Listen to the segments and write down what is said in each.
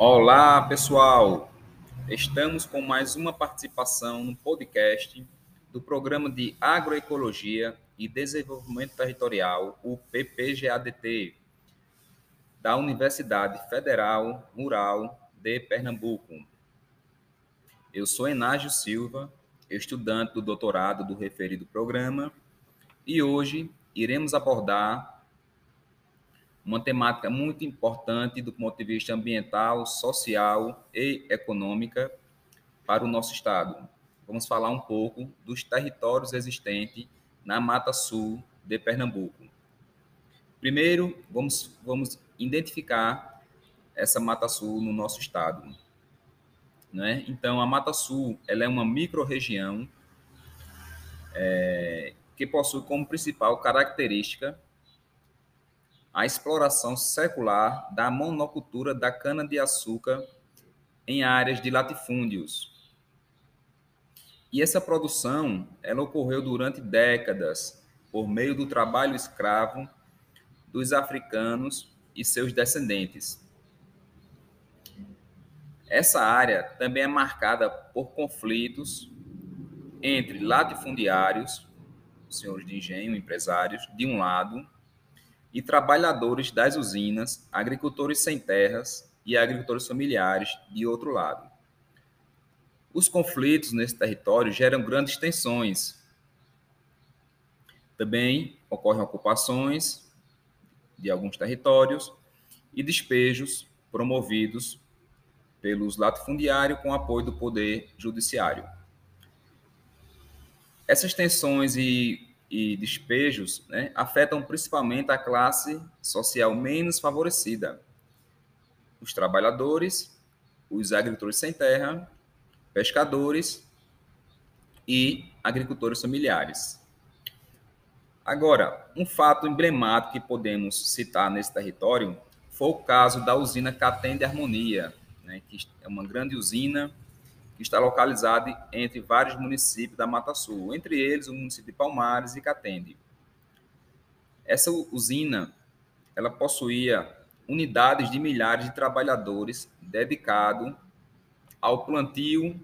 Olá, pessoal! Estamos com mais uma participação no podcast do Programa de Agroecologia e Desenvolvimento Territorial, o PPGADT, da Universidade Federal Rural de Pernambuco. Eu sou Enágio Silva, estudante do doutorado do referido programa, e hoje iremos abordar uma temática muito importante do ponto de vista ambiental, social e econômica para o nosso estado. Vamos falar um pouco dos territórios existentes na Mata Sul de Pernambuco. Primeiro, vamos, vamos identificar essa Mata Sul no nosso estado. Né? Então, a Mata Sul ela é uma microrregião é, que possui como principal característica a exploração secular da monocultura da cana-de-açúcar em áreas de latifúndios. E essa produção ela ocorreu durante décadas por meio do trabalho escravo dos africanos e seus descendentes. Essa área também é marcada por conflitos entre latifundiários, senhores de engenho, empresários, de um lado, e trabalhadores das usinas, agricultores sem terras e agricultores familiares, de outro lado. Os conflitos nesse território geram grandes tensões. Também ocorrem ocupações de alguns territórios e despejos promovidos pelos latifundiários com apoio do poder judiciário. Essas tensões e e despejos né, afetam principalmente a classe social menos favorecida, os trabalhadores, os agricultores sem terra, pescadores e agricultores familiares. Agora, um fato emblemático que podemos citar nesse território foi o caso da usina Catende Harmonia, né, que é uma grande usina que está localizado entre vários municípios da Mata Sul, entre eles o município de Palmares e Catende. Essa usina, ela possuía unidades de milhares de trabalhadores dedicados ao plantio,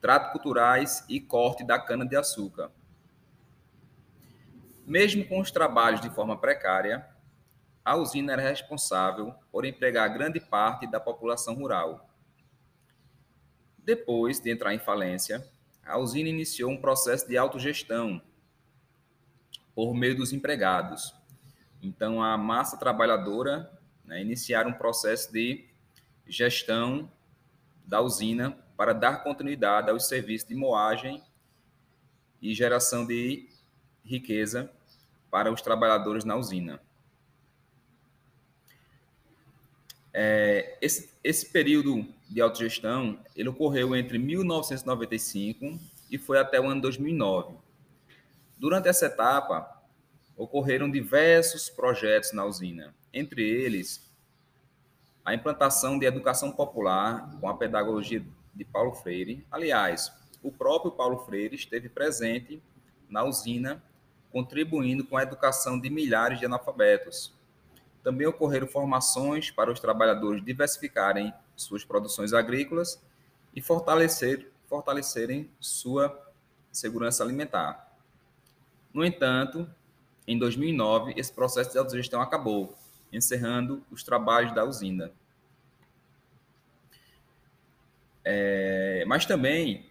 trato culturais e corte da cana-de-açúcar. Mesmo com os trabalhos de forma precária, a usina era responsável por empregar grande parte da população rural depois de entrar em falência, a usina iniciou um processo de autogestão por meio dos empregados. Então, a massa trabalhadora né, iniciaram um processo de gestão da usina para dar continuidade aos serviços de moagem e geração de riqueza para os trabalhadores na usina. É, esse, esse período de autogestão ele ocorreu entre 1995 e foi até o ano 2009. Durante essa etapa, ocorreram diversos projetos na usina, entre eles a implantação de educação popular com a pedagogia de Paulo Freire. Aliás, o próprio Paulo Freire esteve presente na usina, contribuindo com a educação de milhares de analfabetos, também ocorreram formações para os trabalhadores diversificarem suas produções agrícolas e fortalecer, fortalecerem sua segurança alimentar. No entanto, em 2009, esse processo de autogestão acabou, encerrando os trabalhos da usina. É, mas também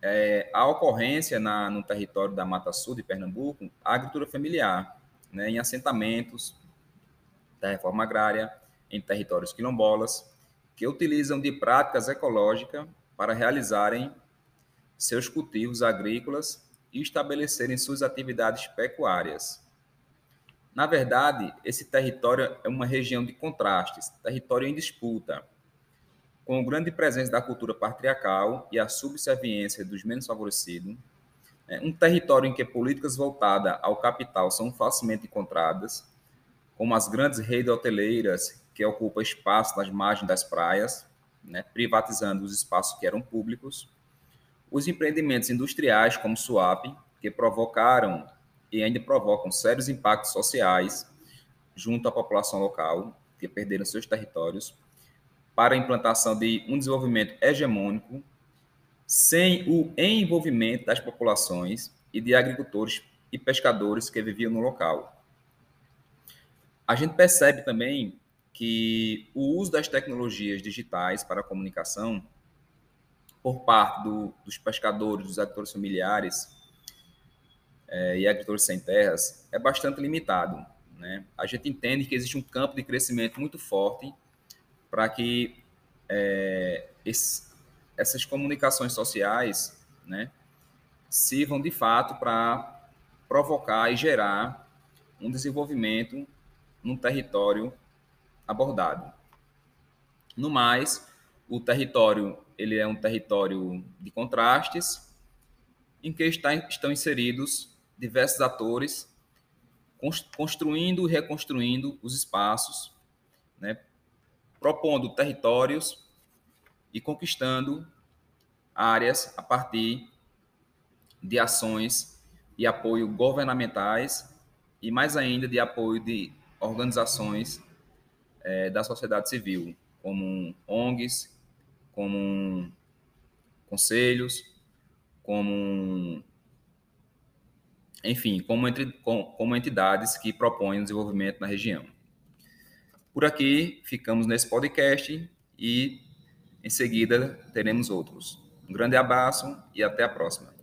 é, a ocorrência na, no território da Mata Sul de Pernambuco, a agricultura familiar, né, em assentamentos, da reforma agrária em territórios quilombolas, que utilizam de práticas ecológicas para realizarem seus cultivos agrícolas e estabelecerem suas atividades pecuárias. Na verdade, esse território é uma região de contrastes, território em disputa, com grande presença da cultura patriarcal e a subserviência dos menos favorecidos, é um território em que políticas voltadas ao capital são facilmente encontradas, como as grandes redes hoteleiras que ocupam espaço nas margens das praias, né, privatizando os espaços que eram públicos, os empreendimentos industriais como Suap, que provocaram e ainda provocam sérios impactos sociais junto à população local, que perderam seus territórios, para a implantação de um desenvolvimento hegemônico sem o envolvimento das populações e de agricultores e pescadores que viviam no local. A gente percebe também que o uso das tecnologias digitais para a comunicação por parte do, dos pescadores, dos agricultores familiares é, e agricultores sem terras é bastante limitado. Né? A gente entende que existe um campo de crescimento muito forte para que é, esse, essas comunicações sociais né, sirvam de fato para provocar e gerar um desenvolvimento no território abordado. No mais, o território ele é um território de contrastes, em que está, estão inseridos diversos atores construindo e reconstruindo os espaços, né, propondo territórios e conquistando áreas a partir de ações e apoio governamentais e mais ainda de apoio de organizações é, da sociedade civil, como ONGs, como conselhos, como enfim, como, entre, como entidades que propõem o desenvolvimento na região. Por aqui, ficamos nesse podcast e em seguida teremos outros. Um grande abraço e até a próxima.